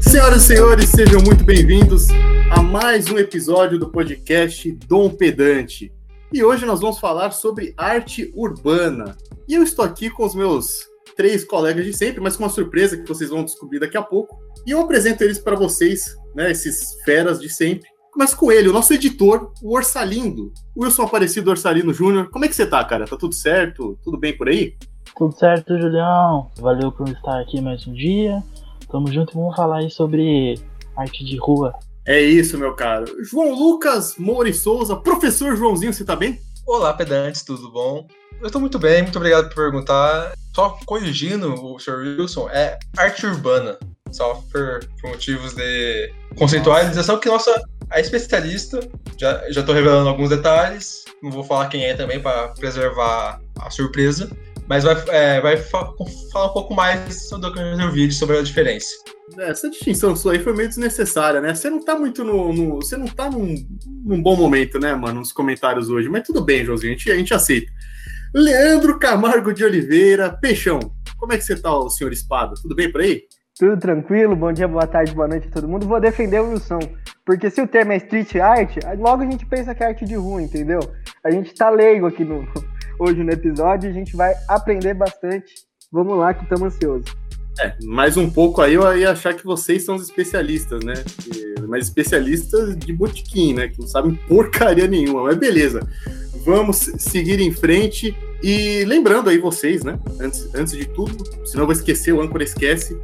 Senhoras e senhores, sejam muito bem-vindos a mais um episódio do podcast Dom Pedante. E hoje nós vamos falar sobre arte urbana. E eu estou aqui com os meus três colegas de sempre, mas com uma surpresa que vocês vão descobrir daqui a pouco. E eu apresento eles para vocês, né, esses feras de sempre. Mas com ele, o nosso editor, o Orsalindo, Wilson Aparecido Orsalino Júnior. Como é que você tá, cara? Tá tudo certo? Tudo bem por aí? Tudo certo, Julião. Valeu por estar aqui mais um dia. Tamo junto e vamos falar aí sobre arte de rua. É isso, meu caro. João Lucas Moura Souza, professor Joãozinho, você tá bem? Olá, pedantes, tudo bom? Eu tô muito bem, muito obrigado por perguntar. Só corrigindo o Sr. Wilson, é arte urbana. Só por, por motivos de conceitualização, que nossa a especialista, já, já tô revelando alguns detalhes, não vou falar quem é também para preservar a surpresa, mas vai, é, vai fa falar um pouco mais sobre o que eu vídeo sobre a diferença. É, essa distinção sua aí foi meio desnecessária, né? Você não tá muito no. no você não tá num, num, bom momento, né, mano, nos comentários hoje. Mas tudo bem, Joãozinho, a gente, a gente aceita. Leandro Camargo de Oliveira, Peixão. Como é que você tá, o senhor Espada? Tudo bem por aí? Tudo tranquilo, bom dia, boa tarde, boa noite a todo mundo. Vou defender o Wilson, porque se o termo é street art, logo a gente pensa que é arte de rua, entendeu? A gente tá leigo aqui no, hoje no episódio, a gente vai aprender bastante. Vamos lá que estamos ansiosos. É, mais um pouco aí eu ia achar que vocês são os especialistas, né? Mas especialistas de botiquim, né? Que não sabem porcaria nenhuma, mas beleza. Vamos seguir em frente e lembrando aí vocês, né? Antes, antes de tudo, senão eu vou esquecer, o âncora esquece.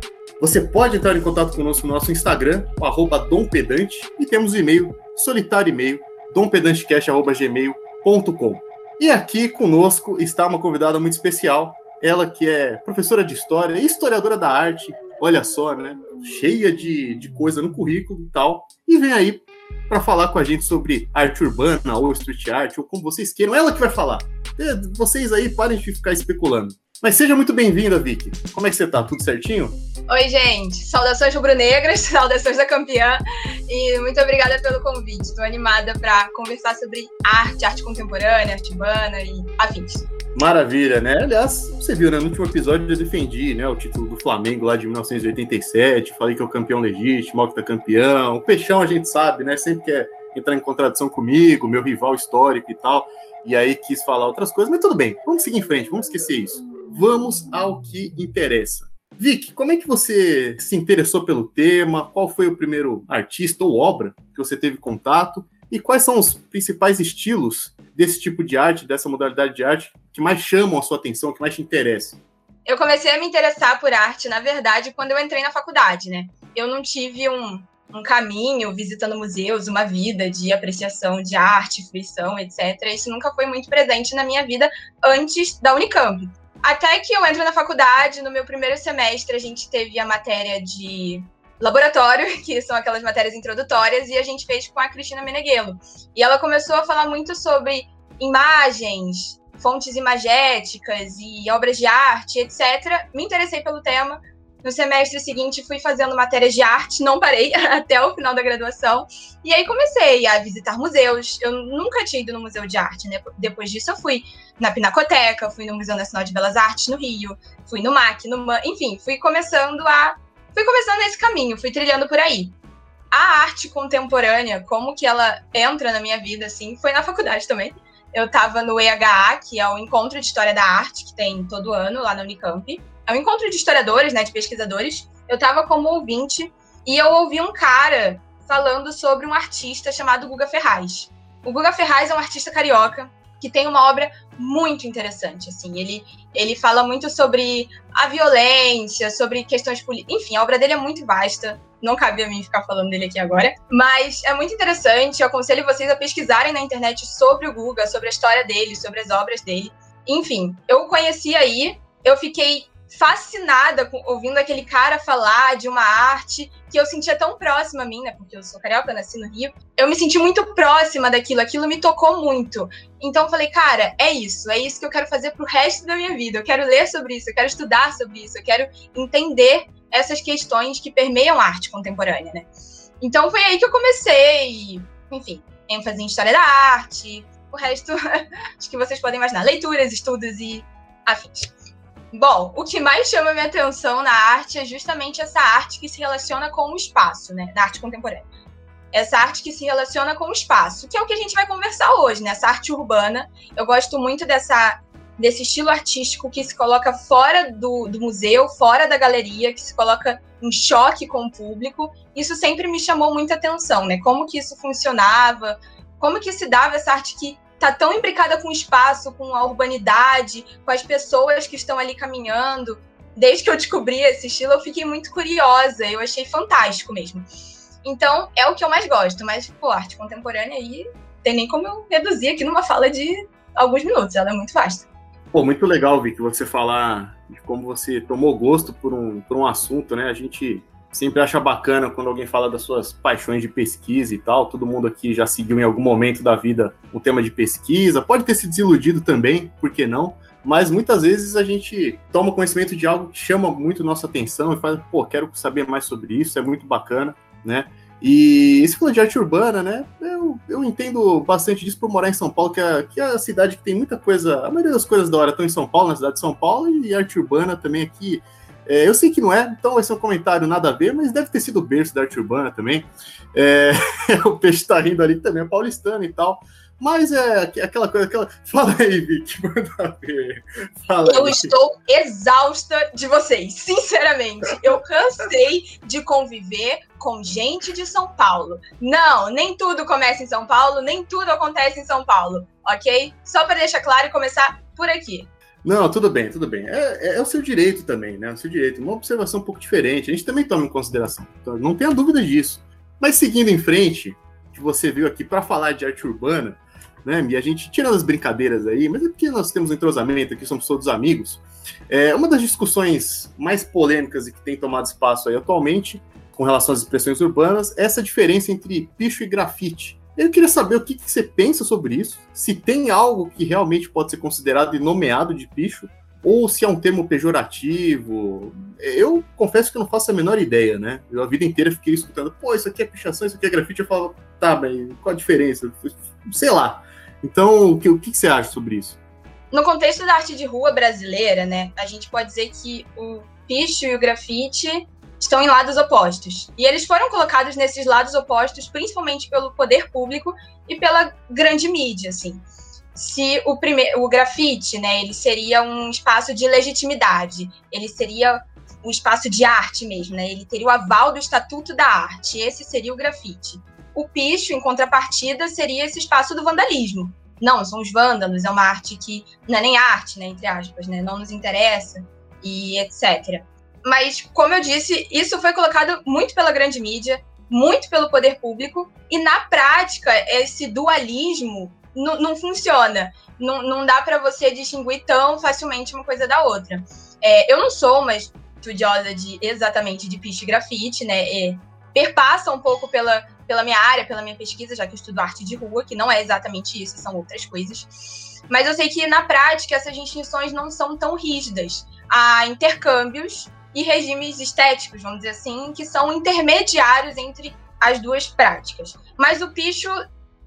Você pode entrar em contato conosco no nosso Instagram, o dompedante, e temos e-mail, solitário e-mail, dompedantecast.gmail.com. E aqui conosco está uma convidada muito especial, ela que é professora de história historiadora da arte, olha só, né? Cheia de, de coisa no currículo e tal. E vem aí para falar com a gente sobre arte urbana ou street art, ou como vocês queiram. Ela que vai falar. É, vocês aí parem de ficar especulando. Mas seja muito bem-vinda, Vicky. Como é que você tá? Tudo certinho? Oi, gente. Saudações rubro-negras, saudações da campeã. E muito obrigada pelo convite. Estou animada para conversar sobre arte, arte contemporânea, arte urbana e afins. Maravilha, né? Aliás, você viu, né? No último episódio eu defendi né, o título do Flamengo lá de 1987, falei que é o campeão legítimo, o campeão. O Peixão a gente sabe, né? Sempre quer entrar em contradição comigo, meu rival histórico e tal. E aí quis falar outras coisas, mas tudo bem, vamos seguir em frente, vamos esquecer isso. Vamos ao que interessa. Vic, como é que você se interessou pelo tema? Qual foi o primeiro artista ou obra que você teve contato? E quais são os principais estilos desse tipo de arte, dessa modalidade de arte, que mais chamam a sua atenção, que mais te interessam? Eu comecei a me interessar por arte, na verdade, quando eu entrei na faculdade, né? Eu não tive um, um caminho visitando museus, uma vida de apreciação de arte, fruição, etc. Isso nunca foi muito presente na minha vida antes da Unicamp. Até que eu entro na faculdade, no meu primeiro semestre, a gente teve a matéria de laboratório, que são aquelas matérias introdutórias, e a gente fez com a Cristina Meneghelo. E ela começou a falar muito sobre imagens, fontes imagéticas e obras de arte, etc. Me interessei pelo tema. No semestre seguinte, fui fazendo matérias de arte, não parei até o final da graduação. E aí comecei a visitar museus. Eu nunca tinha ido no Museu de Arte, né? Depois disso, eu fui na Pinacoteca, fui no Museu Nacional de Belas Artes no Rio, fui no MAC, no MAN, enfim, fui começando a. Fui começando esse caminho, fui trilhando por aí. A arte contemporânea, como que ela entra na minha vida, assim, foi na faculdade também. Eu estava no EHA, que é o Encontro de História da Arte, que tem todo ano lá na Unicamp é um encontro de historiadores, né, de pesquisadores. Eu estava como ouvinte e eu ouvi um cara falando sobre um artista chamado Guga Ferraz. O Guga Ferraz é um artista carioca que tem uma obra muito interessante, assim, ele, ele fala muito sobre a violência, sobre questões políticas, enfim, a obra dele é muito vasta, não cabe a mim ficar falando dele aqui agora, mas é muito interessante, eu aconselho vocês a pesquisarem na internet sobre o Guga, sobre a história dele, sobre as obras dele, enfim, eu o conheci aí, eu fiquei fascinada com, ouvindo aquele cara falar de uma arte que eu sentia tão próxima a mim, né? Porque eu sou carioca, nasci no Rio. Eu me senti muito próxima daquilo, aquilo me tocou muito. Então eu falei, cara, é isso, é isso que eu quero fazer pro resto da minha vida. Eu quero ler sobre isso, eu quero estudar sobre isso, eu quero entender essas questões que permeiam a arte contemporânea, né? Então foi aí que eu comecei, enfim, ênfase em história da arte, o resto, acho que vocês podem imaginar, leituras, estudos e afins. Bom, o que mais chama minha atenção na arte é justamente essa arte que se relaciona com o espaço, né? Na arte contemporânea. Essa arte que se relaciona com o espaço, que é o que a gente vai conversar hoje, né? Essa arte urbana. Eu gosto muito dessa, desse estilo artístico que se coloca fora do, do museu, fora da galeria, que se coloca em choque com o público. Isso sempre me chamou muita atenção, né? Como que isso funcionava, como que se dava essa arte que tá tão imbricada com o espaço, com a urbanidade, com as pessoas que estão ali caminhando. Desde que eu descobri esse estilo, eu fiquei muito curiosa, eu achei fantástico mesmo. Então, é o que eu mais gosto, mas, pô, arte contemporânea aí tem nem como eu reduzir aqui numa fala de alguns minutos, ela é muito vasta. Pô, muito legal, Vic, você falar de como você tomou gosto por um, por um assunto, né? A gente sempre acha bacana quando alguém fala das suas paixões de pesquisa e tal. Todo mundo aqui já seguiu em algum momento da vida um tema de pesquisa, pode ter se desiludido também, por que não? Mas muitas vezes a gente toma conhecimento de algo que chama muito nossa atenção e fala, pô, quero saber mais sobre isso, é muito bacana, né? E esse falando de arte urbana, né? Eu, eu entendo bastante disso por morar em São Paulo, que é, que é a cidade que tem muita coisa. A maioria das coisas da hora estão em São Paulo, na cidade de São Paulo, e arte urbana também aqui é, eu sei que não é, então vai ser um comentário nada a ver, mas deve ter sido o berço da arte urbana também. É, o peixe tá rindo ali também, é paulistano e tal. Mas é aquela coisa, aquela. Fala aí, Vicky, manda ver. Fala eu aí. estou exausta de vocês, sinceramente. Eu cansei de conviver com gente de São Paulo. Não, nem tudo começa em São Paulo, nem tudo acontece em São Paulo, ok? Só para deixar claro e começar por aqui. Não, tudo bem, tudo bem. É, é, é, o seu direito também, né? É o seu direito. Uma observação um pouco diferente. A gente também toma em consideração. Então, não tenha dúvida disso. Mas seguindo em frente, que você veio aqui para falar de arte urbana, né? E a gente tirando as brincadeiras aí, mas é porque nós temos um entrosamento aqui, somos todos amigos. É, uma das discussões mais polêmicas e que tem tomado espaço aí atualmente, com relação às expressões urbanas, é essa diferença entre picho e grafite. Eu queria saber o que, que, você pensa sobre isso, se tem algo que realmente pode ser considerado e nomeado de picho, ou se é um termo pejorativo. Eu confesso que não faço a menor ideia, né? Eu a vida inteira fiquei escutando, pô, isso aqui é pichação, isso aqui é grafite. Eu falo, tá, mas qual a diferença? Sei lá. Então, o que, o que você acha sobre isso? No contexto da arte de rua brasileira, né, a gente pode dizer que o picho e o grafite estão em lados opostos. E eles foram colocados nesses lados opostos principalmente pelo poder público e pela grande mídia, assim. Se o primeiro, o grafite, né, ele seria um espaço de legitimidade, ele seria um espaço de arte mesmo, né? Ele teria o aval do Estatuto da Arte. Esse seria o grafite. O picho, em contrapartida, seria esse espaço do vandalismo. Não, são os vândalos, é uma arte que não é nem arte, né, entre aspas, né? Não nos interessa e etc. Mas, como eu disse, isso foi colocado muito pela grande mídia, muito pelo poder público, e na prática, esse dualismo não funciona. Não, não dá para você distinguir tão facilmente uma coisa da outra. É, eu não sou uma estudiosa de exatamente de piche e grafite, né? E perpassa um pouco pela, pela minha área, pela minha pesquisa, já que eu estudo arte de rua, que não é exatamente isso, são outras coisas. Mas eu sei que na prática essas distinções não são tão rígidas. Há intercâmbios e regimes estéticos, vamos dizer assim, que são intermediários entre as duas práticas. Mas o picho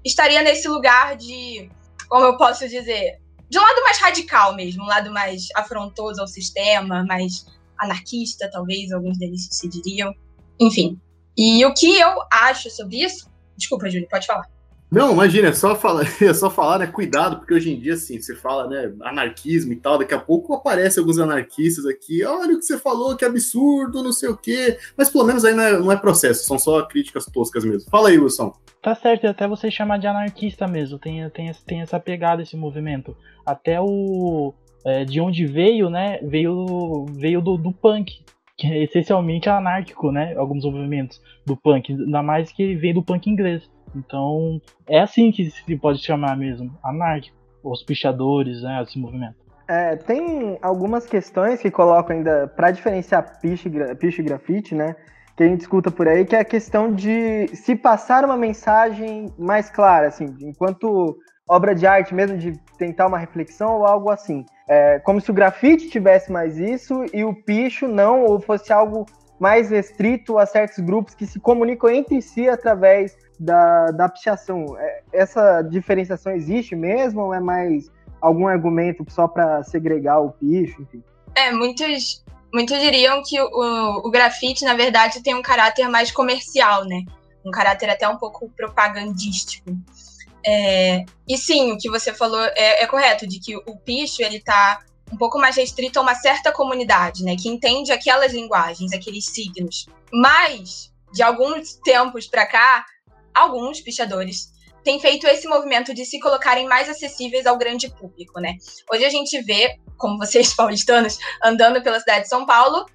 estaria nesse lugar de, como eu posso dizer, de um lado mais radical mesmo, um lado mais afrontoso ao sistema, mais anarquista, talvez, alguns deles se diriam. Enfim. E o que eu acho sobre isso. Desculpa, Júlio, pode falar. Não, imagina, é só falar, é só falar, né? Cuidado, porque hoje em dia, assim, você fala, né, anarquismo e tal, daqui a pouco aparecem alguns anarquistas aqui, olha o que você falou, que absurdo, não sei o quê. Mas pelo menos aí não é, não é processo, são só críticas toscas mesmo. Fala aí, Wilson. Tá certo, até você chamar de anarquista mesmo, tem, tem, tem essa pegada esse movimento. Até o. É, de onde veio, né? Veio, veio do, do punk, que é essencialmente anárquico, né? Alguns movimentos do punk, ainda mais que veio do punk inglês. Então, é assim que se pode chamar mesmo, anárquico, os pichadores, né, esse movimento. É, tem algumas questões que colocam ainda para diferenciar piche, piche e grafite, né? Que a gente escuta por aí, que é a questão de se passar uma mensagem mais clara, assim, enquanto obra de arte mesmo, de tentar uma reflexão ou algo assim. É, como se o grafite tivesse mais isso e o picho não, ou fosse algo mais restrito a certos grupos que se comunicam entre si através da, da pichação. É, essa diferenciação existe mesmo ou é mais algum argumento só para segregar o picho, enfim. É, muitos, muitos diriam que o, o grafite, na verdade, tem um caráter mais comercial, né? Um caráter até um pouco propagandístico. É, e sim, o que você falou é, é, correto, de que o picho ele tá um pouco mais restrito a uma certa comunidade, né, que entende aquelas linguagens, aqueles signos. Mas de alguns tempos para cá, alguns pichadores têm feito esse movimento de se colocarem mais acessíveis ao grande público, né? Hoje a gente vê, como vocês paulistanos, andando pela cidade de São Paulo,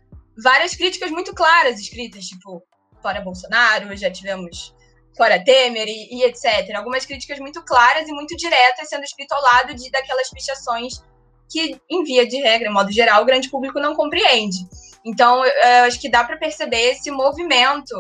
várias críticas muito claras escritas, tipo, fora Bolsonaro, já tivemos fora Temer e, e, etc. Algumas críticas muito claras e muito diretas sendo escritas ao lado de daquelas pichações que, em via de regra, modo geral, o grande público não compreende. Então, eu acho que dá para perceber esse movimento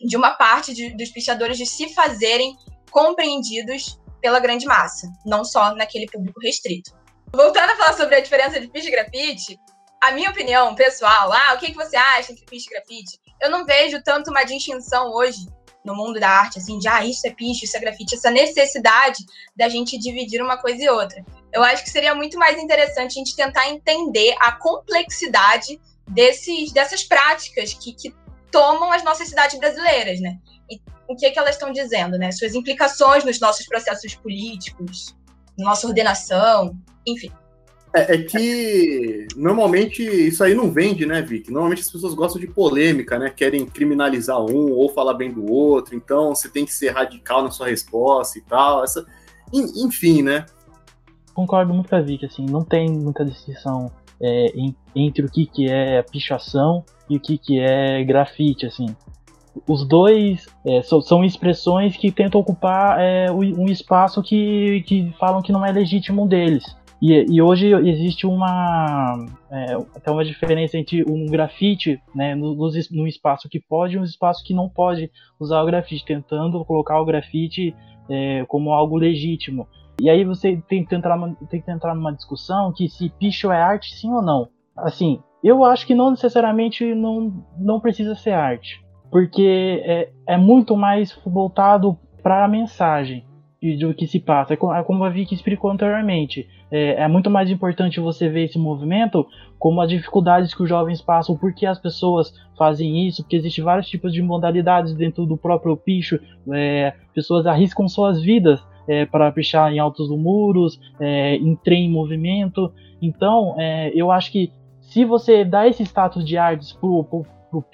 de uma parte de, dos pichadores de se fazerem compreendidos pela grande massa, não só naquele público restrito. Voltando a falar sobre a diferença de piche e grafite, a minha opinião pessoal, ah, o que, que você acha entre piche e grafite? Eu não vejo tanto uma distinção hoje no mundo da arte, assim, de ah, isso é piche, isso é grafite, essa necessidade da gente dividir uma coisa e outra. Eu acho que seria muito mais interessante a gente tentar entender a complexidade desses, dessas práticas que, que tomam as nossas cidades brasileiras, né? E o que, é que elas estão dizendo, né? Suas implicações nos nossos processos políticos, nossa ordenação, enfim. É, é, que normalmente isso aí não vende, né, Vic? Normalmente as pessoas gostam de polêmica, né? Querem criminalizar um ou falar bem do outro, então você tem que ser radical na sua resposta e tal. Essa... Enfim, né? Concordo muito com a Vic, assim, não tem muita distinção é, em, entre o que, que é pichação e o que, que é grafite, assim. Os dois é, so, são expressões que tentam ocupar é, um espaço que, que falam que não é legítimo deles. E, e hoje existe uma é, até uma diferença entre um grafite né, no, no, espaço que pode e um espaço que não pode usar o grafite, tentando colocar o grafite é, como algo legítimo. E aí você tem que, entrar, tem que entrar numa discussão que se picho é arte sim ou não. Assim, eu acho que não necessariamente não, não precisa ser arte, porque é, é muito mais voltado para a mensagem do que se passa. É como é a Vicky explicou anteriormente. É, é, muito mais importante você ver esse movimento como as dificuldades que os jovens passam, por que as pessoas fazem isso, porque existem vários tipos de modalidades dentro do próprio picho. É, pessoas arriscam suas vidas é, para pichar em altos muros, é, em trem em movimento. Então, é, eu acho que se você dá esse status de artes pro, pro, pro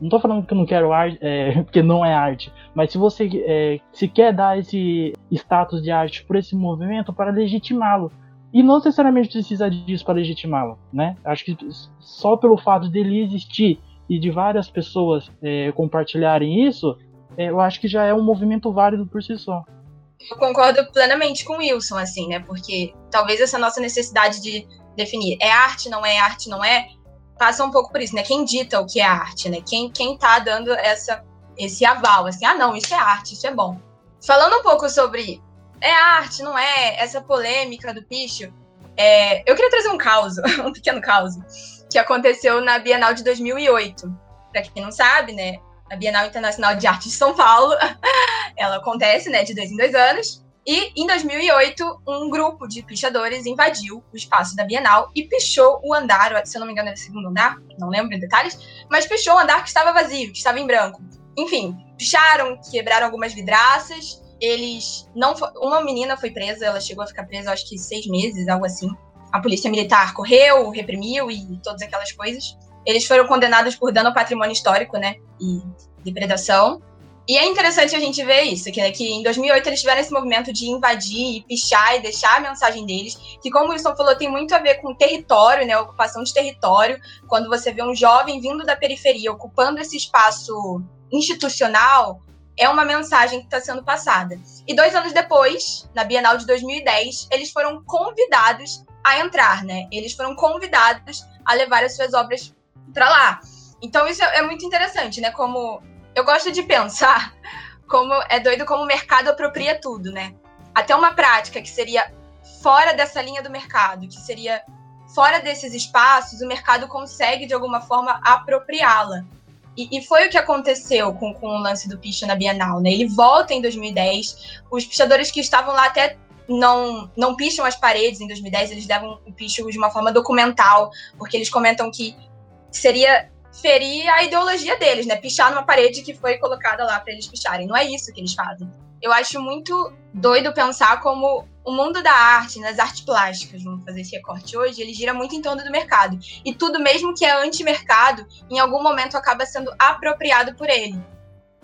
não tô falando que eu não quero arte, é, porque não é arte, mas se você é, se quer dar esse status de arte por esse movimento para legitimá-lo. E não necessariamente precisa disso para legitimá-lo, né? Acho que só pelo fato dele existir e de várias pessoas é, compartilharem isso, é, eu acho que já é um movimento válido por si só. Eu concordo plenamente com o Wilson, assim, né? Porque talvez essa nossa necessidade de definir é arte, não é arte, não é, passa um pouco por isso, né? Quem dita o que é arte, né? Quem, quem tá dando essa, esse aval, assim, ah, não, isso é arte, isso é bom. Falando um pouco sobre é arte, não é, essa polêmica do picho, é, eu queria trazer um caos, um pequeno caos, que aconteceu na Bienal de 2008. Para quem não sabe, né, a Bienal Internacional de Arte de São Paulo, ela acontece, né, de dois em dois anos, e em 2008, um grupo de pichadores invadiu o espaço da Bienal e pichou o andar, se eu não me engano era o segundo andar, não lembro em detalhes, mas pichou o andar que estava vazio, que estava em branco. Enfim, picharam, quebraram algumas vidraças, eles não. Uma menina foi presa, ela chegou a ficar presa, acho que seis meses, algo assim. A polícia militar correu, reprimiu e todas aquelas coisas. Eles foram condenados por dano ao patrimônio histórico, né? E depredação. E é interessante a gente ver isso, que, né, que em 2008 eles tiveram esse movimento de invadir e pichar e deixar a mensagem deles, que como o Wilson falou, tem muito a ver com território, né, ocupação de território, quando você vê um jovem vindo da periferia ocupando esse espaço institucional, é uma mensagem que está sendo passada. E dois anos depois, na Bienal de 2010, eles foram convidados a entrar, né? Eles foram convidados a levar as suas obras para lá. Então isso é muito interessante, né? Como eu gosto de pensar como é doido como o mercado apropria tudo, né? Até uma prática que seria fora dessa linha do mercado, que seria fora desses espaços, o mercado consegue de alguma forma apropriá-la. E, e, foi o que aconteceu com, com o lance do picho na Bienal, né? Ele volta em 2010, os pichadores que estavam lá até não, não picham as paredes em 2010, eles levam o picho de uma forma documental, porque eles comentam que seria ferir a ideologia deles, né? Pichar numa parede que foi colocada lá para eles picharem. Não é isso que eles fazem. Eu acho muito doido pensar como o mundo da arte, nas artes plásticas, vamos fazer esse recorte hoje, ele gira muito em torno do mercado. E tudo mesmo que é anti-mercado, em algum momento acaba sendo apropriado por ele.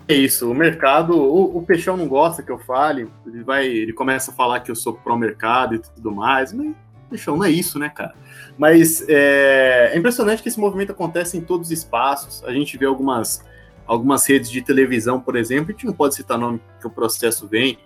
É isso, o mercado, o, o Peixão não gosta que eu fale, ele vai, ele começa a falar que eu sou pró-mercado e tudo mais, mas Peixão, não é isso, né, cara? Mas é, é, impressionante que esse movimento acontece em todos os espaços. A gente vê algumas, algumas redes de televisão, por exemplo, a gente não pode citar nome que o processo vem,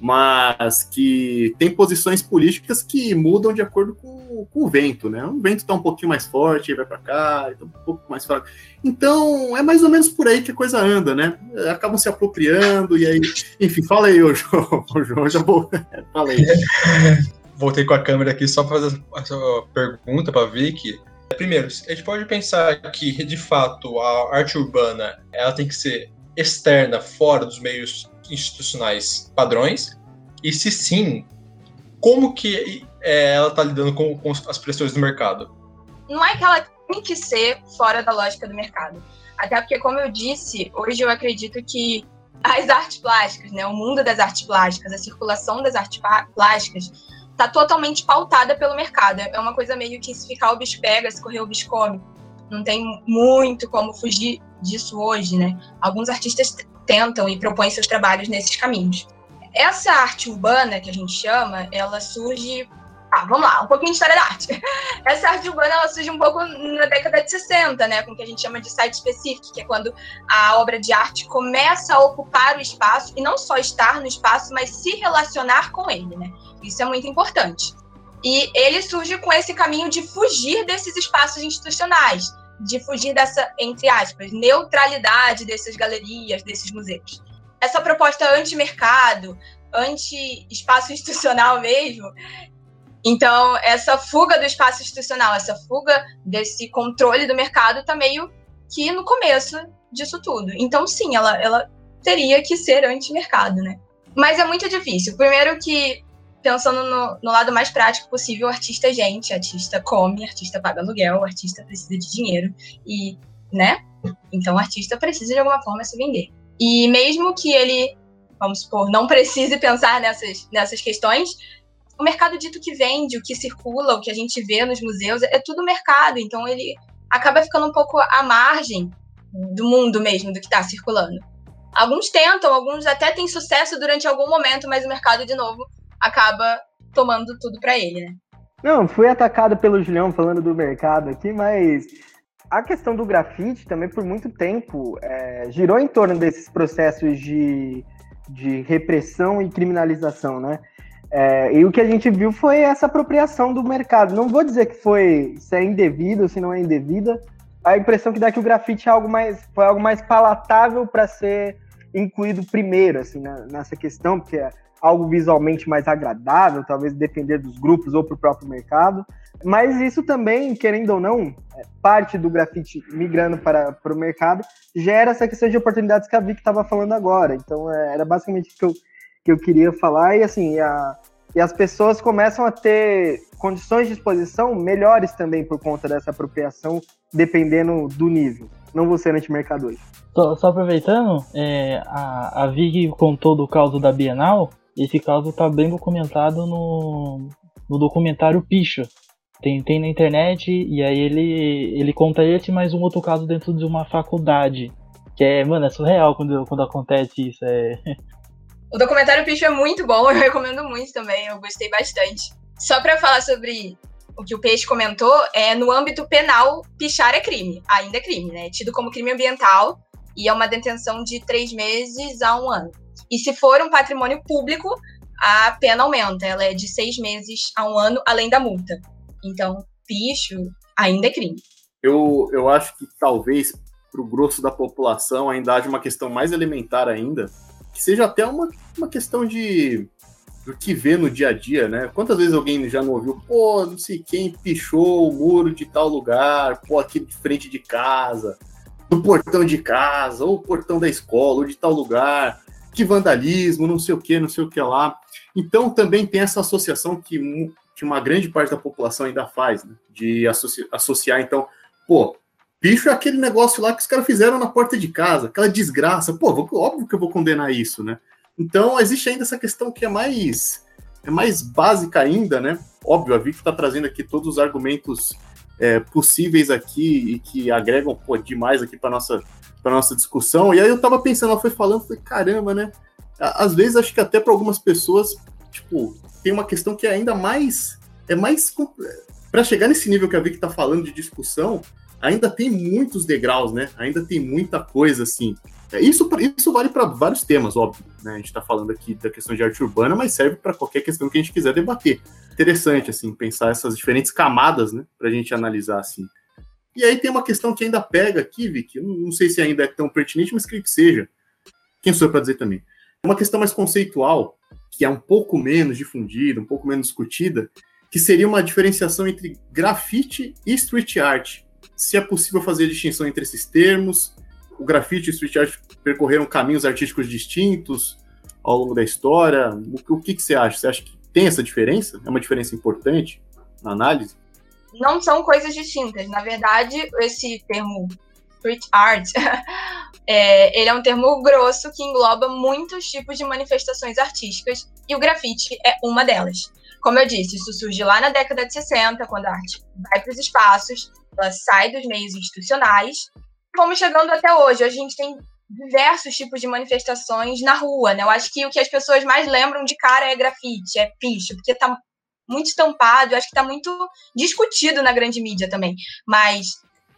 mas que tem posições políticas que mudam de acordo com, com o vento, né? O vento está um pouquinho mais forte, vai para cá, está um pouco mais fraco. Então, é mais ou menos por aí que a coisa anda, né? Acabam se apropriando, e aí. Enfim, fala aí, ô João. João já vou. fala aí. Voltei com a câmera aqui só para fazer essa pergunta para Vicky. Primeiro, a gente pode pensar que, de fato, a arte urbana ela tem que ser externa, fora dos meios institucionais padrões? E se sim, como que é, ela está lidando com, com, as pressões do mercado? Não é que ela tem que ser fora da lógica do mercado. Até porque, como eu disse, hoje eu acredito que as artes plásticas, né, o mundo das artes plásticas, a circulação das artes plásticas, está totalmente pautada pelo mercado. É uma coisa meio que se ficar o bicho pega, se correr o bicho come. Não tem muito como fugir disso hoje, né? Alguns artistas tentam e propõem seus trabalhos nesses caminhos. Essa arte urbana que a gente chama, ela surge ah, vamos lá, um pouquinho de história da arte. Essa arte urbana ela surge um pouco na década de 60, né, com o que a gente chama de site específico, que é quando a obra de arte começa a ocupar o espaço e não só estar no espaço, mas se relacionar com ele, né? Isso é muito importante. E ele surge com esse caminho de fugir desses espaços institucionais, de fugir dessa, entre aspas, neutralidade dessas galerias, desses museus. Essa proposta anti-mercado, anti-espaço institucional mesmo. Então, essa fuga do espaço institucional, essa fuga desse controle do mercado está meio que no começo disso tudo. Então, sim, ela, ela teria que ser anti-mercado, né? Mas é muito difícil. Primeiro que pensando no, no, lado mais prático possível, o artista é gente, artista come, artista paga aluguel, artista precisa de dinheiro e, né? Então o artista precisa de alguma forma se vender. E mesmo que ele, vamos supor, não precise pensar nessas, nessas questões, o mercado dito que vende, o que circula, o que a gente vê nos museus, é tudo mercado. Então ele acaba ficando um pouco à margem do mundo mesmo, do que está circulando. Alguns tentam, alguns até têm sucesso durante algum momento, mas o mercado, de novo, acaba tomando tudo para ele, né? Não, fui atacado pelo Julião falando do mercado aqui, mas a questão do grafite também por muito tempo é, girou em torno desses processos de, de repressão e criminalização, né? É, e o que a gente viu foi essa apropriação do mercado. Não vou dizer que foi se é indevido se não é indevida. A impressão que dá que o grafite é algo mais, foi algo mais palatável para ser incluído primeiro, assim, na, nessa questão, porque algo visualmente mais agradável, talvez depender dos grupos ou para o próprio mercado. Mas isso também, querendo ou não, é, parte do grafite migrando para, para o mercado gera essa questão de oportunidades que a Vic estava falando agora. Então, é, era basicamente o que eu, que eu queria falar. E assim, a, e as pessoas começam a ter condições de exposição melhores também por conta dessa apropriação, dependendo do nível. Não vou ser anti-mercado hoje. Só, só aproveitando, é, a, a Vig contou do caso da Bienal, esse caso tá bem documentado no, no documentário Picha. Tem, tem na internet e aí ele, ele conta esse mais um outro caso dentro de uma faculdade. Que é, mano, é surreal quando, quando acontece isso. É... O documentário Picha é muito bom, eu recomendo muito também, eu gostei bastante. Só para falar sobre o que o Peixe comentou, é no âmbito penal, pichar é crime, ainda é crime, né? É tido como crime ambiental e é uma detenção de três meses a um ano. E se for um patrimônio público, a pena aumenta. Ela é de seis meses a um ano, além da multa. Então, picho ainda é crime. Eu, eu acho que talvez para o grosso da população ainda haja uma questão mais elementar ainda, que seja até uma, uma questão de do que vê no dia a dia, né? Quantas vezes alguém já não ouviu, pô, não sei quem pichou o muro de tal lugar, pô, aqui de frente de casa, do portão de casa, ou o portão da escola, ou de tal lugar de vandalismo, não sei o que, não sei o que lá. Então também tem essa associação que, que uma grande parte da população ainda faz, né? de associ associar, então, pô, bicho é aquele negócio lá que os caras fizeram na porta de casa, aquela desgraça, pô, vou, óbvio que eu vou condenar isso, né? Então existe ainda essa questão que é mais é mais básica ainda, né? Óbvio, a Vicky está trazendo aqui todos os argumentos é, possíveis aqui e que agregam pô, demais aqui para nossa para nossa discussão. E aí eu tava pensando, ela foi falando, falei, caramba, né? Às vezes acho que até para algumas pessoas, tipo, tem uma questão que é ainda mais é mais para chegar nesse nível que a Vicky tá falando de discussão, ainda tem muitos degraus, né? Ainda tem muita coisa assim. É, isso, isso vale para vários temas, óbvio. Né? A gente está falando aqui da questão de arte urbana, mas serve para qualquer questão que a gente quiser debater. Interessante, assim, pensar essas diferentes camadas, né, para a gente analisar assim. E aí tem uma questão que ainda pega aqui, Vicky, não sei se ainda é tão pertinente, mas creio que seja. Quem sou eu para dizer também? Uma questão mais conceitual, que é um pouco menos difundida, um pouco menos discutida, que seria uma diferenciação entre grafite e street art. Se é possível fazer distinção entre esses termos, o grafite e o street art percorreram caminhos artísticos distintos ao longo da história. O, o que, que você acha? Você acha que tem essa diferença? É uma diferença importante na análise? Não são coisas distintas. Na verdade, esse termo street art, é, ele é um termo grosso que engloba muitos tipos de manifestações artísticas e o grafite é uma delas. Como eu disse, isso surge lá na década de 60, quando a arte vai para os espaços, ela sai dos meios institucionais fomos chegando até hoje. A gente tem diversos tipos de manifestações na rua, né? Eu acho que o que as pessoas mais lembram de cara é grafite, é picho, porque tá muito estampado, eu acho que tá muito discutido na grande mídia também. Mas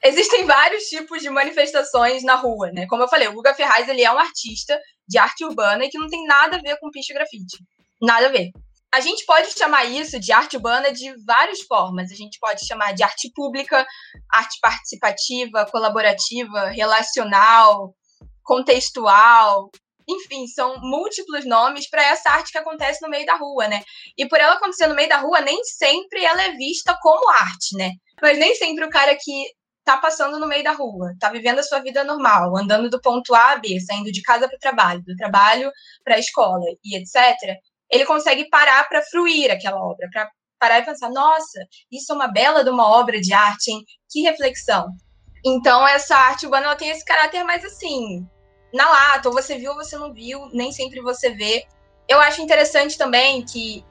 existem vários tipos de manifestações na rua, né? Como eu falei, o Guga Ferraz, ele é um artista de arte urbana e que não tem nada a ver com picho e grafite. Nada a ver a gente pode chamar isso de arte urbana de várias formas. A gente pode chamar de arte pública, arte participativa, colaborativa, relacional, contextual. Enfim, são múltiplos nomes para essa arte que acontece no meio da rua, né? E por ela acontecer no meio da rua, nem sempre ela é vista como arte, né? Mas nem sempre o cara que tá passando no meio da rua, tá vivendo a sua vida normal, andando do ponto A a B, saindo de casa para o trabalho, do trabalho para a escola e etc ele consegue parar para fruir aquela obra, para parar e pensar, nossa, isso é uma bela de uma obra de arte, hein? Que reflexão. Então, essa arte urbana ela tem esse caráter mais assim, na lata, ou você viu ou você não viu, nem sempre você vê. Eu acho interessante também que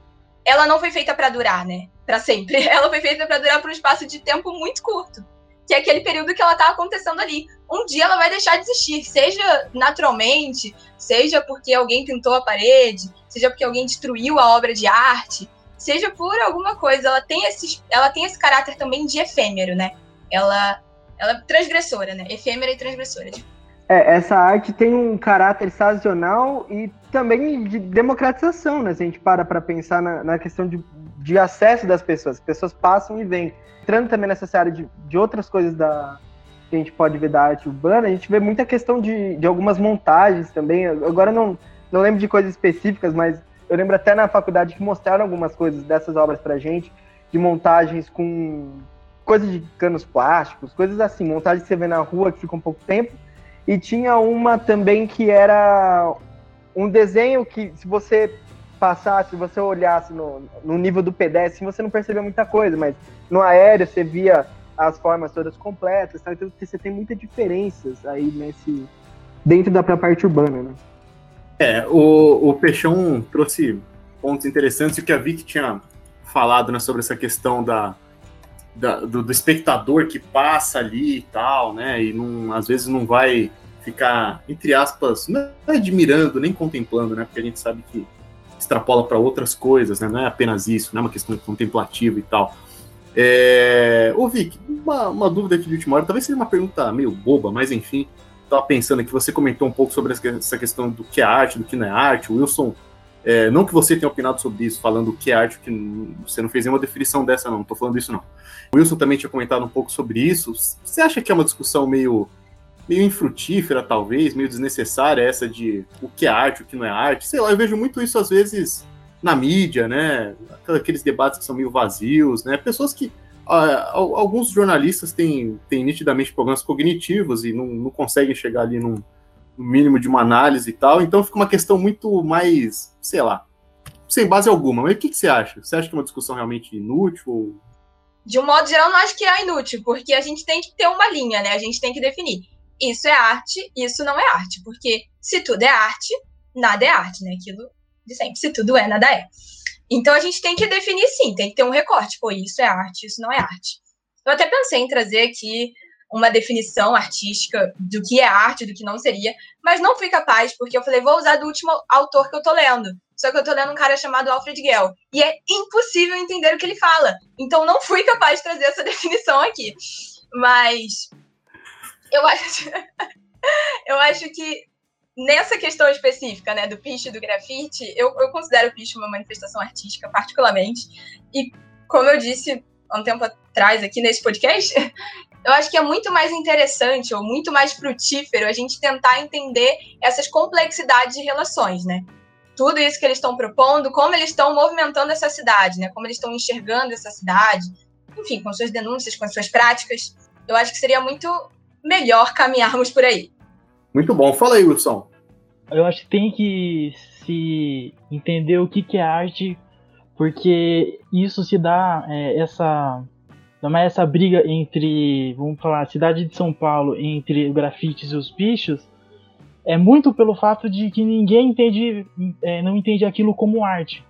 ela não foi feita para durar, né? Para sempre. Ela foi feita para durar por um espaço de tempo muito curto que é aquele período que ela está acontecendo ali. Um dia ela vai deixar de existir, seja naturalmente, seja porque alguém pintou a parede, seja porque alguém destruiu a obra de arte, seja por alguma coisa. Ela tem esse, ela tem esse caráter também de efêmero, né? Ela, ela é transgressora, né? Efêmera e transgressora. É, essa arte tem um caráter sazonal e também de democratização, né? Se a gente para para pensar na, na questão de, de acesso das pessoas. As pessoas passam e vêm entrando também nessa área de, de outras coisas da que a gente pode ver da arte urbana, a gente vê muita questão de, de algumas montagens também. Agora não, não lembro de coisas específicas, mas eu lembro até na faculdade que mostraram algumas coisas dessas obras pra gente, de montagens com coisas de canos plásticos, coisas assim, montagens que você vê na rua que fica um pouco tempo. E tinha uma também que era um desenho que, se você passasse, se você olhasse no, no nível do pedestre, você não percebia muita coisa, mas no aéreo você via as formas todas completas, tá? então você tem muitas diferenças aí nesse dentro da própria parte urbana, né? É, o, o Peixão trouxe pontos interessantes e o que a Vicky tinha falado né, sobre essa questão da, da do, do, espectador que passa ali e tal, né? E não, às vezes não vai ficar, entre aspas, não admirando, nem contemplando, né? Porque a gente sabe que extrapola para outras coisas, né? Não é apenas isso, não é uma questão contemplativa e tal. É... Ô, Vic, uma, uma dúvida aqui de última hora, talvez seja uma pergunta meio boba, mas enfim, estava pensando que você comentou um pouco sobre essa questão do que é arte, do que não é arte. O Wilson, é, não que você tenha opinado sobre isso, falando o que é arte, que você não fez nenhuma definição dessa, não, não estou falando isso, não. O Wilson também tinha comentado um pouco sobre isso. Você acha que é uma discussão meio meio infrutífera, talvez, meio desnecessária essa de o que é arte, o que não é arte. Sei lá, eu vejo muito isso às vezes na mídia, né? Aqueles debates que são meio vazios, né? Pessoas que. Uh, alguns jornalistas têm, têm nitidamente problemas cognitivos e não, não conseguem chegar ali num, no mínimo de uma análise e tal. Então fica uma questão muito mais, sei lá, sem base alguma. Mas o que, que você acha? Você acha que é uma discussão realmente inútil? Ou... De um modo geral, não acho que é inútil, porque a gente tem que ter uma linha, né? A gente tem que definir. Isso é arte, isso não é arte. Porque se tudo é arte, nada é arte, né? Aquilo de sempre. Se tudo é, nada é. Então a gente tem que definir sim, tem que ter um recorte. Pô, isso é arte, isso não é arte. Eu até pensei em trazer aqui uma definição artística do que é arte, do que não seria, mas não fui capaz, porque eu falei, vou usar do último autor que eu tô lendo. Só que eu tô lendo um cara chamado Alfred Gell, e é impossível entender o que ele fala. Então não fui capaz de trazer essa definição aqui. Mas eu acho eu acho que nessa questão específica, né, do picho e do grafite, eu, eu considero o picho uma manifestação artística, particularmente. E, como eu disse há um tempo atrás aqui nesse podcast, eu acho que é muito mais interessante ou muito mais frutífero a gente tentar entender essas complexidades de relações, né? Tudo isso que eles estão propondo, como eles estão movimentando essa cidade, né? Como eles estão enxergando essa cidade, enfim, com suas denúncias, com suas práticas. Eu acho que seria muito melhor caminharmos por aí. Muito bom. Fala aí, Wilson. Eu acho que tem que se entender o que, que é arte, porque isso se dá é, essa não é essa briga entre, vamos falar, a cidade de São Paulo entre grafites e os bichos, é muito pelo fato de que ninguém entende, é, não entende aquilo como arte,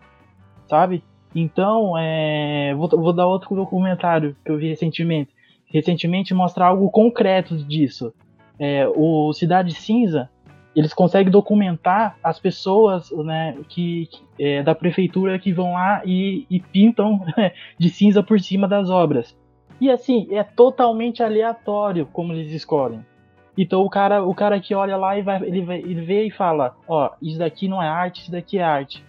sabe? Então, é, vou, vou, dar outro documentário que eu vi recentemente. Recentemente mostra algo concreto disso é, o Cidade Cinza, eles conseguem documentar as pessoas né, que, que é, da prefeitura que vão lá e, e pintam de cinza por cima das obras. E assim, é totalmente aleatório como eles escolhem. Então o cara, o cara que olha lá e vai, ele, vai, ele vê e fala, ó, isso daqui não é arte, isso daqui é arte.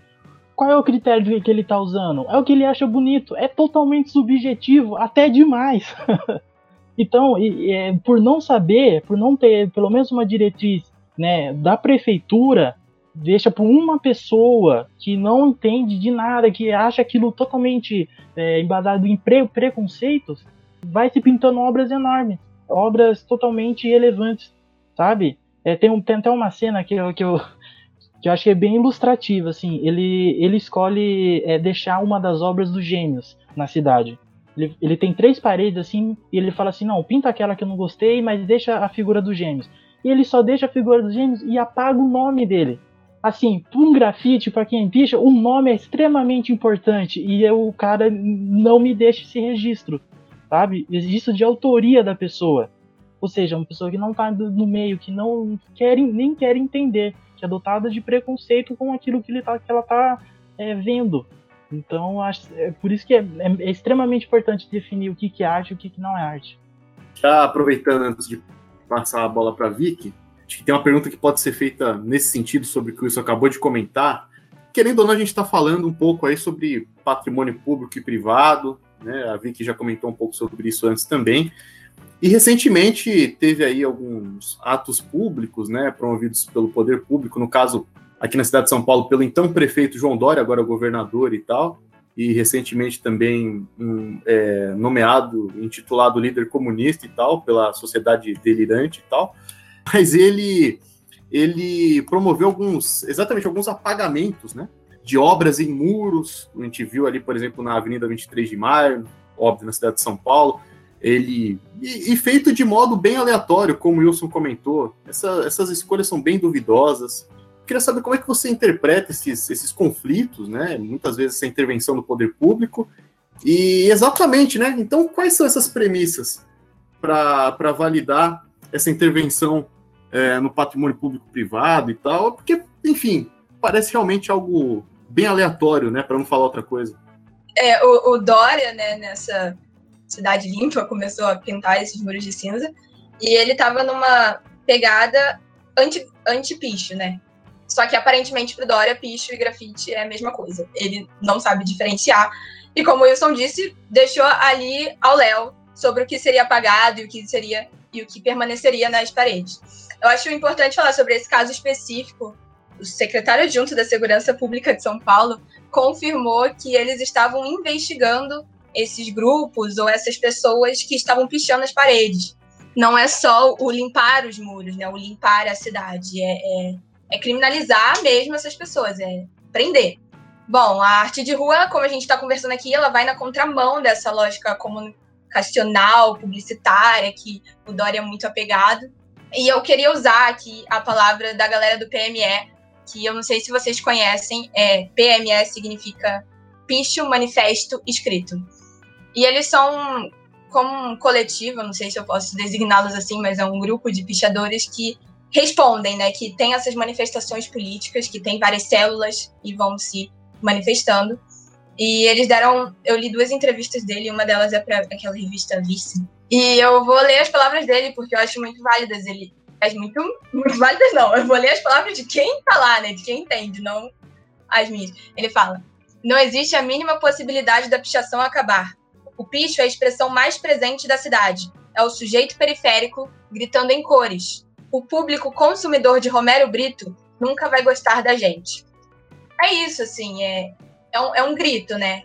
Qual é o critério que ele está usando? É o que ele acha bonito. É totalmente subjetivo, até demais. Então, e, por não saber, por não ter pelo menos uma diretriz né, da prefeitura, deixa por uma pessoa que não entende de nada, que acha aquilo totalmente é, embasado em pre preconceitos, vai se pintando obras enormes, obras totalmente relevantes, sabe? É, tem, um, tem até uma cena que eu, que eu, que eu acho que é bem ilustrativa, assim, ele, ele escolhe é, deixar uma das obras dos gêmeos na cidade. Ele, ele tem três paredes assim, e ele fala assim: não, pinta aquela que eu não gostei, mas deixa a figura dos gêmeos. E ele só deixa a figura dos gêmeos e apaga o nome dele. Assim, para um grafite, para quem picha, o nome é extremamente importante e eu, o cara não me deixa esse registro, sabe? Registro de autoria da pessoa. Ou seja, uma pessoa que não está no meio, que não quer, nem quer entender, que é dotada de preconceito com aquilo que, ele tá, que ela está é, vendo. Então, acho, é por isso que é, é, é, extremamente importante definir o que, que é arte e o que, que não é arte. Já aproveitando antes de passar a bola para a Vicky, acho que tem uma pergunta que pode ser feita nesse sentido sobre o que o acabou de comentar. Querendo ou não, a gente está falando um pouco aí sobre patrimônio público e privado, né? A Vicky já comentou um pouco sobre isso antes também. E recentemente teve aí alguns atos públicos, né, promovidos pelo poder público, no caso aqui na cidade de São Paulo pelo então prefeito João Dória, agora governador e tal, e recentemente também um, é, nomeado, intitulado líder comunista e tal, pela Sociedade Delirante e tal. Mas ele, ele promoveu alguns, exatamente alguns apagamentos, né? De obras em muros. A gente viu ali, por exemplo, na Avenida 23 de Maio, óbvio, na cidade de São Paulo. Ele. E, e feito de modo bem aleatório, como o Wilson comentou. Essa, essas escolhas são bem duvidosas queria saber como é que você interpreta esses, esses conflitos, né? Muitas vezes essa intervenção do poder público. E exatamente, né? Então, quais são essas premissas para validar essa intervenção é, no patrimônio público privado e tal? Porque, enfim, parece realmente algo bem aleatório, né? Para não falar outra coisa. É, o, o Dória, né, nessa cidade limpa, começou a pintar esses muros de cinza. E ele estava numa pegada anti-picho, anti né? Só que aparentemente para Dória, picho e grafite é a mesma coisa. Ele não sabe diferenciar. E como o Wilson disse, deixou ali ao Léo sobre o que seria apagado e o que seria e o que permaneceria nas paredes. Eu acho importante falar sobre esse caso específico. O secretário adjunto da Segurança Pública de São Paulo confirmou que eles estavam investigando esses grupos ou essas pessoas que estavam pichando as paredes. não é só o limpar os muros, né? O limpar a cidade. É, é, é criminalizar mesmo essas pessoas, é prender. Bom, a arte de rua, como a gente está conversando aqui, ela vai na contramão dessa lógica comunicacional, publicitária, que o Dória é muito apegado. E eu queria usar aqui a palavra da galera do PME, que eu não sei se vocês conhecem, é, PME significa Picho Manifesto Escrito. E eles são como um coletivo, não sei se eu posso designá-los assim, mas é um grupo de pichadores que respondem, né, que tem essas manifestações políticas, que tem várias células e vão se manifestando. E eles deram, eu li duas entrevistas dele, uma delas é para aquela revista Vice. E eu vou ler as palavras dele porque eu acho muito válidas. Ele faz muito, muito válidas não. Eu vou ler as palavras de quem tá lá, né, de quem entende, não as minhas. Ele fala: "Não existe a mínima possibilidade da pichação acabar. O picho é a expressão mais presente da cidade. É o sujeito periférico gritando em cores. O público consumidor de Romero Brito nunca vai gostar da gente." é isso, assim, é, é, um, é um grito, né,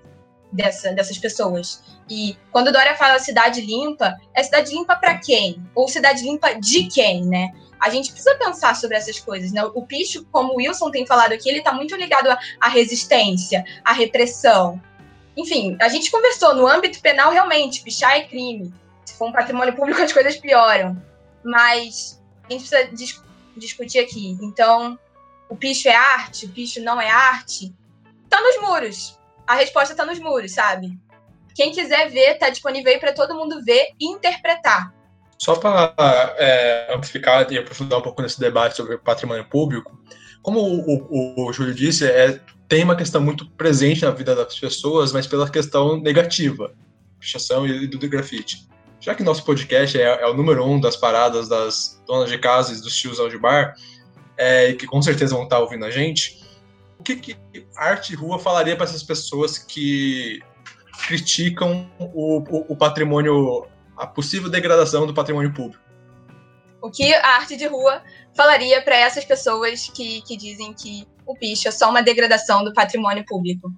dessa, dessas pessoas. E quando Dória fala cidade limpa, é cidade limpa para quem? Ou cidade limpa de quem, né? A gente precisa pensar sobre essas coisas, né? O Picho, como o Wilson tem falado aqui, ele está muito ligado à resistência, à repressão. Enfim, a gente conversou, no âmbito penal, realmente, pichar é crime. Se for um patrimônio público, as coisas pioram. Mas a gente precisa dis discutir aqui. Então, o picho é arte, o picho não é arte, tá nos muros. A resposta tá nos muros, sabe? Quem quiser ver, tá disponível aí para todo mundo ver e interpretar. Só para é, amplificar e aprofundar um pouco nesse debate sobre patrimônio público, como o, o, o Júlio disse, é, tem uma questão muito presente na vida das pessoas, mas pela questão negativa, pichação e do grafite. Já que nosso podcast é, é, o número um das paradas das donas de casa e dos tios de bar, é, que com certeza vão estar ouvindo a gente, o que, que arte rua falaria para essas pessoas que criticam o, o, o, patrimônio, a possível degradação do patrimônio público? O que a arte de rua falaria para essas pessoas que, que dizem que o picho é só uma degradação do patrimônio público?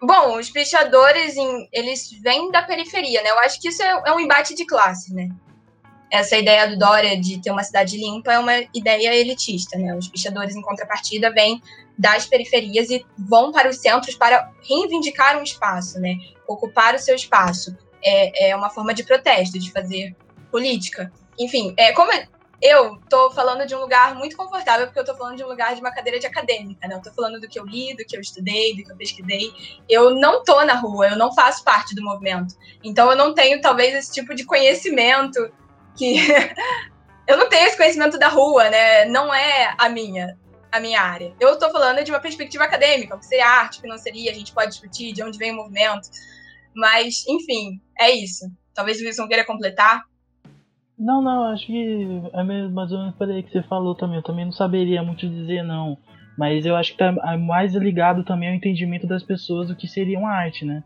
Bom, os pichadores, eles vêm da periferia, né? Eu acho que isso é, é um embate de classe, né? essa ideia do Dória de ter uma cidade limpa é uma ideia elitista, né? Os pichadores, em contrapartida, vêm das periferias e vão para os centros para reivindicar um espaço, né? Ocupar o seu espaço. É, é uma forma de protesto, de fazer política. Enfim, é, como eu tô falando de um lugar muito confortável, porque eu tô falando de um lugar de uma cadeira de acadêmica, né? Eu tô falando do que eu li, do que eu estudei, do que eu pesquisei. Eu não tô na rua, eu não faço parte do movimento. Então eu não tenho, talvez, esse tipo de conhecimento que eu não tenho esse conhecimento da rua, né? Não é a minha, a minha área. Eu estou falando de uma perspectiva acadêmica, o que seria arte, o que não seria, a gente pode discutir de onde vem o movimento. Mas, enfim, é isso. Talvez o Wilson queira completar. Não, não, acho que é mais ou menos por aí que você falou também. Eu também não saberia muito dizer, não. Mas eu acho que tá mais ligado também ao entendimento das pessoas do que seria uma arte, né?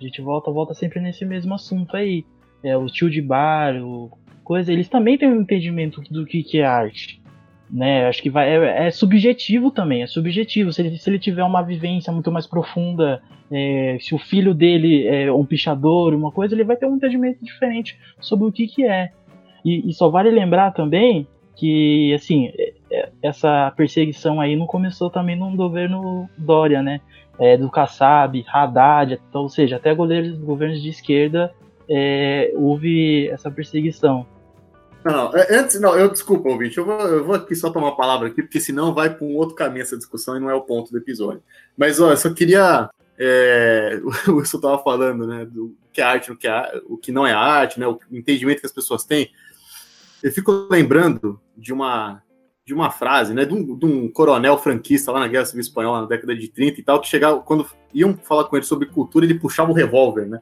A gente volta, volta sempre nesse mesmo assunto aí. É, o tio de bar, o coisa, eles também têm um entendimento do que, que é arte. Né? Acho que vai, é, é subjetivo também, é subjetivo. Se ele, se ele tiver uma vivência muito mais profunda, é, se o filho dele é um pichador, uma coisa, ele vai ter um entendimento diferente sobre o que, que é. E, e só vale lembrar também que, assim, é, é, essa perseguição aí não começou também no governo Dória, né? É, do Kassab, Haddad, então, ou seja, até governos, governos de esquerda é, houve essa perseguição. Não, é, antes, não, eu desculpa, ouvinte, eu vou, eu vou aqui só tomar uma palavra aqui, porque senão vai para um outro caminho essa discussão e não é o ponto do episódio. Mas, olha, só queria. É, o Wilson estava falando, né, do que é arte, o que, é, o que não é arte, né, o entendimento que as pessoas têm. Eu fico lembrando de uma, de uma frase, né, de um, de um, coronel franquista lá na Guerra Civil Espanhola, na década de 30 e tal, que chegava, quando iam falar com ele sobre cultura, ele puxava o revólver, né?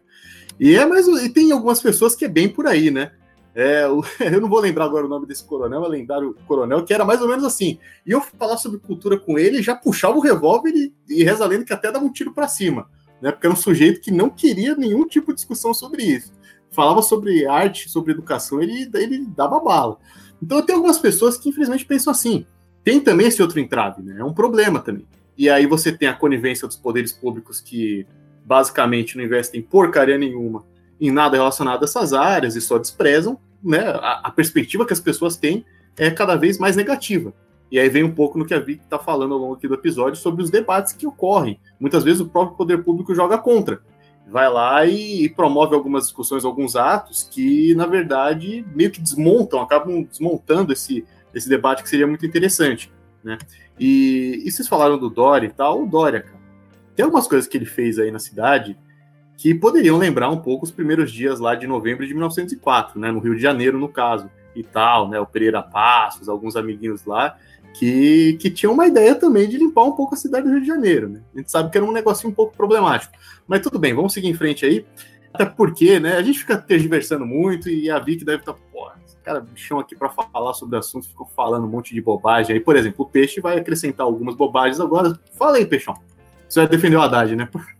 E é mais, e tem algumas pessoas que é bem por aí, né? É, eu não vou lembrar agora o nome desse coronel, mas lembrar o coronel, que era mais ou menos assim. E eu falar sobre cultura com ele, já puxava o revólver e, e reza lendo que até dava um tiro para cima, né? Porque era um sujeito que não queria nenhum tipo de discussão sobre isso. Falava sobre arte, sobre educação, ele, ele dava bala. Então tem algumas pessoas que infelizmente pensam assim. Tem também esse outro entrave, né? É um problema também. E aí você tem a conivência dos poderes públicos que basicamente não investem porcaria nenhuma em nada relacionado a essas áreas e só desprezam. né, a, a perspectiva que as pessoas têm é cada vez mais negativa. E aí vem um pouco no que a Vicky está falando ao longo aqui do episódio sobre os debates que ocorrem. Muitas vezes o próprio poder público joga contra. Vai lá e, promove algumas discussões, alguns atos que, na verdade, meio que desmontam, acabam desmontando esse, esse debate que seria muito interessante. Né? E, e vocês falaram do Dória e tal, o Dória, cara, tem algumas coisas que ele fez aí na cidade que poderiam lembrar um pouco os primeiros dias lá de novembro de 1904, né, no Rio de Janeiro, no caso, e tal, né, o Pereira Passos, alguns amiguinhos lá, que, que tinham uma ideia também de limpar um pouco a cidade do Rio de Janeiro, né? A gente sabe que era um negocinho um pouco problemático. Mas tudo bem, vamos seguir em frente aí. Até porque, né, a gente fica tergiversando muito e a Vic deve estar, tá, esse cara bichão aqui para falar sobre o assunto, ficou falando um monte de bobagem aí. Por exemplo, o Peixe vai acrescentar algumas bobagens agora. Fala aí, Peixão. Você vai defender o Haddad, né?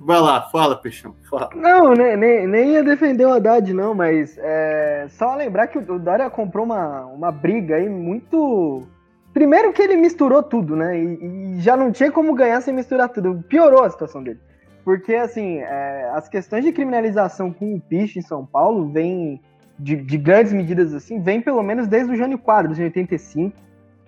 Vai lá, fala, Peixão. Fala. Não, nem, nem, nem ia defender o Haddad, não, mas é, só lembrar que o Dória comprou uma, uma briga aí muito Primeiro que ele misturou tudo, né? E, e, já não tinha como ganhar sem misturar tudo. Piorou a situação dele. Porque, assim, é, as questões de criminalização com o piche em São Paulo vêm de, de, grandes medidas assim, vem pelo menos desde o Jânio Quadros, em 85.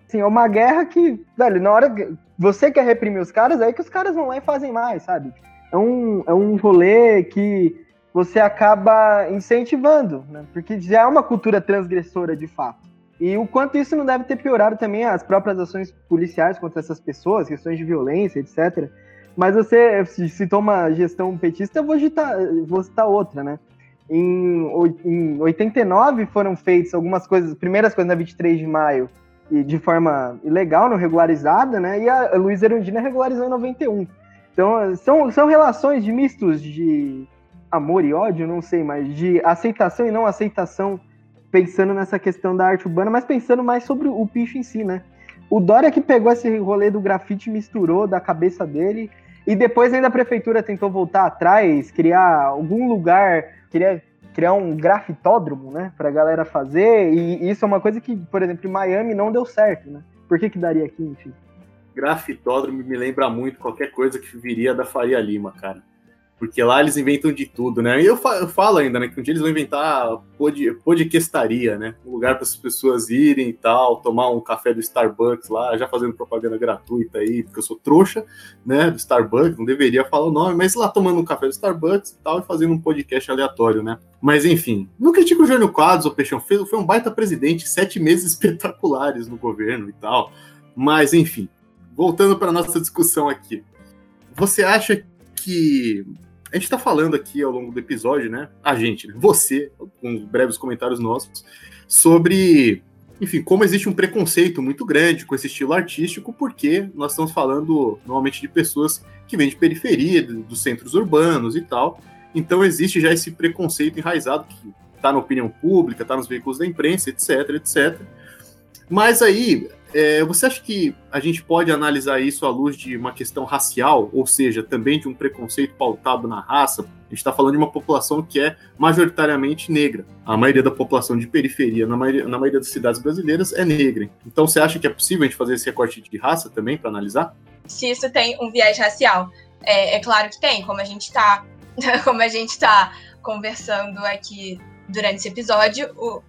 Assim, é uma guerra que, velho, na hora que você quer reprimir os caras, é aí que os caras vão lá e fazem mais, sabe? É um, é um rolê que você acaba incentivando, né? Porque já é uma cultura transgressora de fato. E o quanto isso não deve ter piorado também as próprias ações policiais contra essas pessoas, questões de violência, etc. Mas você citou uma gestão petista, eu vou citar, vou citar outra, né? Em, em 89 foram feitas algumas coisas, primeiras coisas na 23 de maio, e de forma ilegal, não regularizada, né? E a Luiz Erundina regularizou em 91. Então, são, são relações de mistos de amor e ódio, não sei, mas de aceitação e não aceitação pensando nessa questão da arte urbana, mas pensando mais sobre o picho em si, né? O Dória que pegou esse rolê do grafite misturou da cabeça dele e depois ainda a prefeitura tentou voltar atrás, criar algum lugar, queria criar um grafitódromo, né, pra galera fazer, e isso é uma coisa que, por exemplo, em Miami não deu certo, né? Por que que daria aqui, enfim? Grafitódromo me lembra muito qualquer coisa que viria da Faria Lima, cara porque lá eles inventam de tudo, né? E eu, falo ainda, né, que um dia eles vão inventar pod, podquestaria, né? Um lugar para as pessoas irem e tal, tomar um café do Starbucks lá, já fazendo propaganda gratuita aí, porque eu sou trouxa, né, do Starbucks, não deveria falar o nome, mas lá tomando um café do Starbucks e tal, e fazendo um podcast aleatório, né? Mas enfim, não critico o Jânio Quadros, o Peixão, foi, foi um baita presidente, sete meses espetaculares no governo e tal, mas enfim, voltando para nossa discussão aqui. Você acha que a gente está falando aqui ao longo do episódio, né? A gente, você, com breves comentários nossos, sobre, enfim, como existe um preconceito muito grande com esse estilo artístico, porque nós estamos falando normalmente de pessoas que vêm de periferia, dos centros urbanos e tal. Então existe já esse preconceito enraizado que está na opinião pública, está nos veículos da imprensa, etc, etc. Mas aí é, você acha que a gente pode analisar isso à luz de uma questão racial, ou seja, também de um preconceito pautado na raça? A gente está falando de uma população que é majoritariamente negra. A maioria da população de periferia, na maioria, na maioria das cidades brasileiras, é negra. Então, você acha que é possível a gente fazer esse recorte de raça também para analisar? Se isso tem um viés racial, é, é claro que tem. Como a gente está, como a gente está conversando aqui durante esse episódio, o,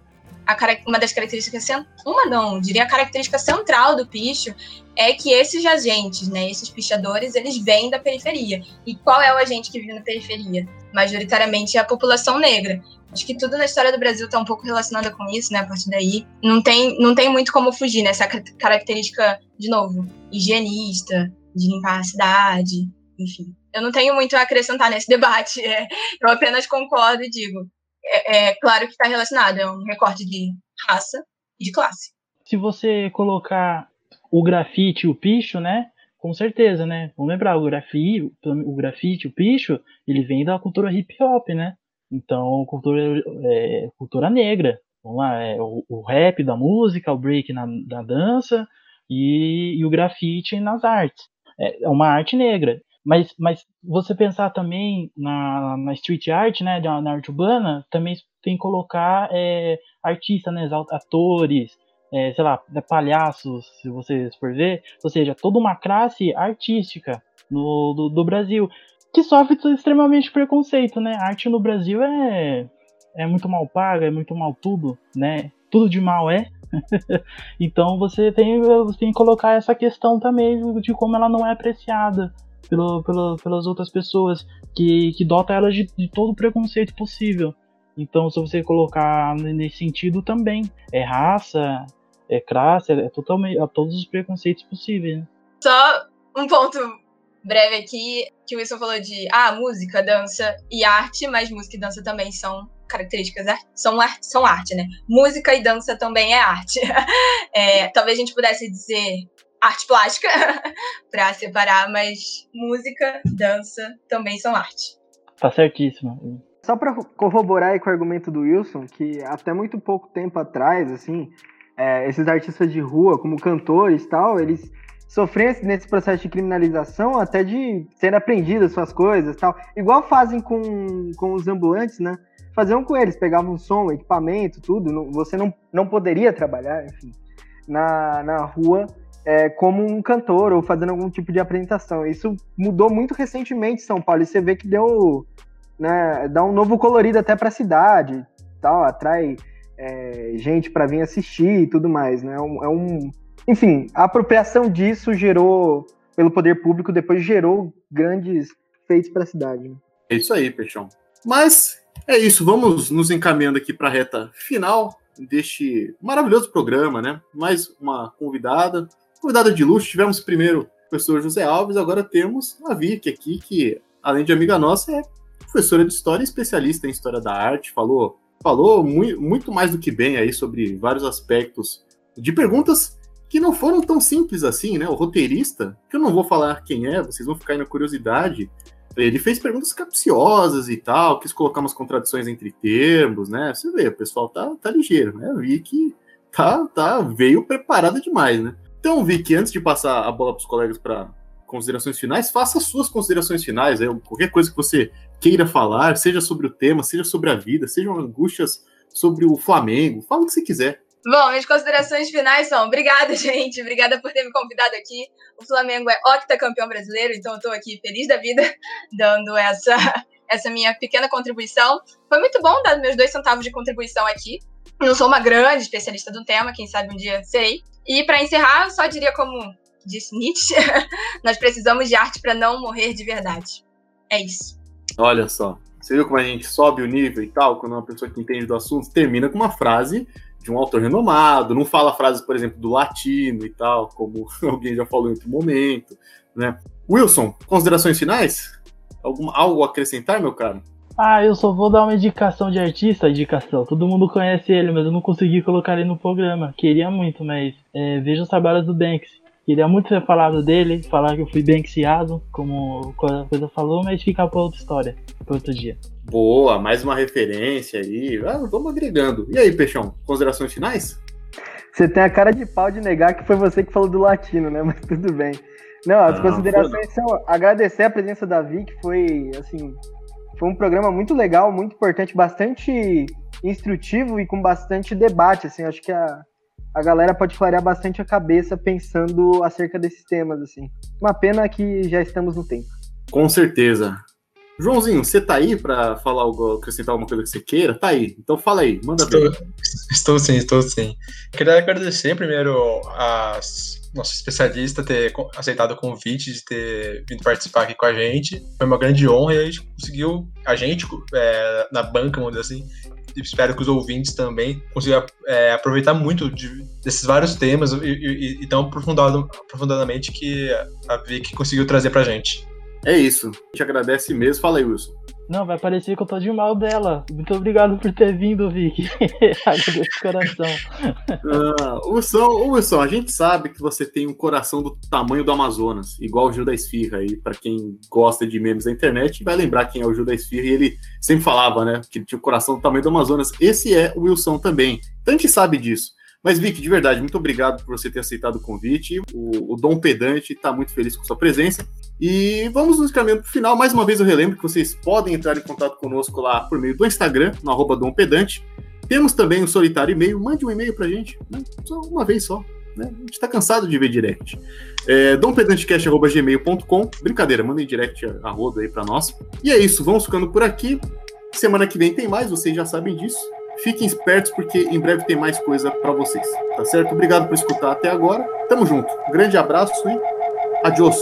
a, uma das características, uma não, diria a característica central do picho é que esses agentes, né, esses pichadores, eles vêm da periferia. E qual é o agente que vive na periferia? Majoritariamente é a população negra. Acho que tudo na história do Brasil está um pouco relacionado com isso, né? A partir daí, não tem, não tem muito como fugir nessa né, característica, de novo, higienista, de limpar a cidade, enfim. Eu não tenho muito a acrescentar nesse debate. É, eu apenas concordo e digo: é, é claro que está relacionado, é um recorte de raça e de classe. Se você colocar o grafite e o picho, né? Com certeza, né? Vamos lembrar, o grafite, o grafite, o picho, ele vem da cultura hip hop, né? Então, cultura, é, cultura negra. Vamos lá, é o, o, rap da música, o break na, da dança e, e o grafite nas artes. É, é uma arte negra. Mas, mas você pensar também na, na street art, né, na arte urbana, também tem que colocar é, artistas, né, atores, é, sei lá, né, palhaços, se vocês for ver, ou seja, toda uma classe artística no, do, do Brasil que sofre extremamente preconceito, né? A arte no Brasil é é muito mal paga, é muito mal tudo, né? Tudo de mal é. então você tem, você tem que colocar essa questão também de como ela não é apreciada pelo, pelo, pelas outras pessoas, que, que dota ela de, de todo preconceito possível. Então, se você colocar nesse sentido também, é raça, é classe, é totalmente, todos os preconceitos possíveis. Né? Só um ponto breve aqui, que o Wilson falou de ah, música, dança e arte, mas música e dança também são características, são, arte, são arte, né? Música e dança também é arte. É, talvez a gente pudesse dizer arte plástica para separar, mas música, dança também são arte. Tá certíssimo. Só para corroborar com o argumento do Wilson, que até muito pouco tempo atrás, assim, é, esses artistas de rua, como cantores e tal, eles sofrem nesse processo de criminalização até de serem apreendidas suas coisas tal. Igual fazem com, com os ambulantes, né? Faziam com eles, pegavam som, equipamento, tudo. Não, você não, não poderia trabalhar, enfim, na, na rua é, como um cantor ou fazendo algum tipo de apresentação. Isso mudou muito recentemente em São Paulo e você vê que deu, né, dá um novo colorido até para a cidade, tal, atrai é, gente para vir assistir e tudo mais, né? É um, é um, enfim, a apropriação disso gerou, pelo poder público, depois gerou grandes feitos para a cidade. Né? É isso aí, Peixão. Mas é isso, vamos nos encaminhando aqui para a reta final deste maravilhoso programa, né? Mais uma convidada, convidada de luxo. Tivemos primeiro o professor José Alves, agora temos a Vicky aqui, que além de amiga nossa, é professora de história e especialista em história da arte, falou falou muito, muito mais do que bem aí sobre vários aspectos de perguntas que não foram tão simples assim, né? O roteirista, que eu não vou falar quem é, vocês vão ficar aí na curiosidade, ele fez perguntas capciosas e tal, quis colocar umas contradições entre termos, né? Você vê, o pessoal tá, tá ligeiro, né? Eu vi que tá, tá, veio preparado demais, né? Então, vi que antes de passar a bola para os colegas para considerações finais, faça suas considerações finais. Aí, qualquer coisa que você queira falar, seja sobre o tema, seja sobre a vida, sejam angústias sobre o Flamengo, fala o que você quiser. Bom, minhas considerações finais são: obrigada, gente, obrigada por ter me convidado aqui. O Flamengo é octacampeão brasileiro, então eu estou aqui feliz da vida, dando essa, essa minha pequena contribuição. Foi muito bom dar meus dois centavos de contribuição aqui. Não sou uma grande especialista do tema, quem sabe um dia serei. E para encerrar, só diria como disse Nietzsche, nós precisamos de arte para não morrer de verdade. É isso. Olha só. Você viu como a gente sobe o nível e tal, quando uma pessoa que entende do assunto termina com uma frase de um autor renomado, não fala frases, por exemplo, do latino e tal, como alguém já falou em outro momento, né? Wilson, considerações finais? Algum, algo a acrescentar, meu caro? Ah, eu só vou dar uma indicação de artista, indicação. Todo mundo conhece ele, mas eu não consegui colocar ele no programa. Queria muito, mas é, veja os trabalhos do Banks. Queria muito ter falado dele, falar que eu fui banksiado, como a coisa falou, mas fica para outra história, para outro dia. Boa, mais uma referência aí. Ah, vamos agregando. E aí, Peixão, considerações finais? Você tem a cara de pau de negar que foi você que falou do latino, né? Mas tudo bem. Não, as ah, considerações são agradecer a presença da Vic, foi assim, foi um programa muito legal, muito importante, bastante instrutivo e com bastante debate, assim, acho que a a galera pode clarear bastante a cabeça pensando acerca desses temas, assim. Uma pena que já estamos no tempo. Com certeza. Joãozinho, você tá aí para falar algo, acrescentar alguma coisa que você queira? Tá aí. Então fala aí, manda estou, ver. Estou sim, estou sim. Queria agradecer primeiro a nosso especialista ter aceitado o convite de ter vindo participar aqui com a gente. Foi uma grande honra e a gente conseguiu, a gente, é, na banca, vamos dizer assim, espero que os ouvintes também consigam é, aproveitar muito de, desses vários temas e, e, e tão aprofundado, aprofundadamente que a Vic conseguiu trazer pra gente. É isso. A gente agradece mesmo. Fala aí, Wilson. Não, vai parecer que eu tô de mal dela. Muito obrigado por ter vindo, Vic. Agradeço de coração. Ah, Wilson, Wilson, a gente sabe que você tem um coração do tamanho do Amazonas, igual o Gil da Esfirra aí. Para quem gosta de memes da internet, vai lembrar quem é o Gil da Esfirra. E ele sempre falava, né, que ele tinha o coração do tamanho do Amazonas. Esse é o Wilson também. Então a gente sabe disso. Mas, Vic, de verdade, muito obrigado por você ter aceitado o convite. O, o Dom Pedante está muito feliz com sua presença. E vamos nos caminhando para o final. Mais uma vez eu relembro que vocês podem entrar em contato conosco lá por meio do Instagram, no arroba Dom Pedante. Temos também um solitário e-mail. Mande um e-mail para a gente, né? só uma vez só. Né? A gente está cansado de ver direct. É, dompedantecast.gmail.com Brincadeira, mandem direct a roda aí para nós. E é isso, vamos ficando por aqui. Semana que vem tem mais, vocês já sabem disso. Fiquem espertos porque em breve tem mais coisa para vocês, tá certo? Obrigado por escutar até agora. Tamo junto. Grande abraço e adiós.